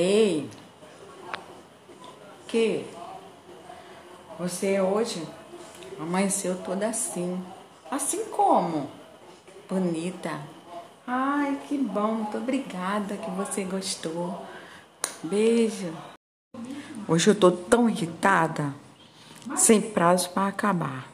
Ei, que você é hoje amanheceu toda assim. Assim como? Bonita. Ai, que bom. Muito obrigada que você gostou. Beijo. Hoje eu tô tão irritada, sem prazo para acabar.